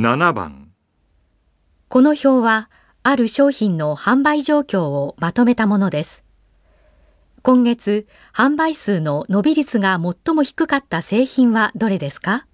7番この表は、ある商品の販売状況をまとめたものです。今月、販売数の伸び率が最も低かった製品はどれですか？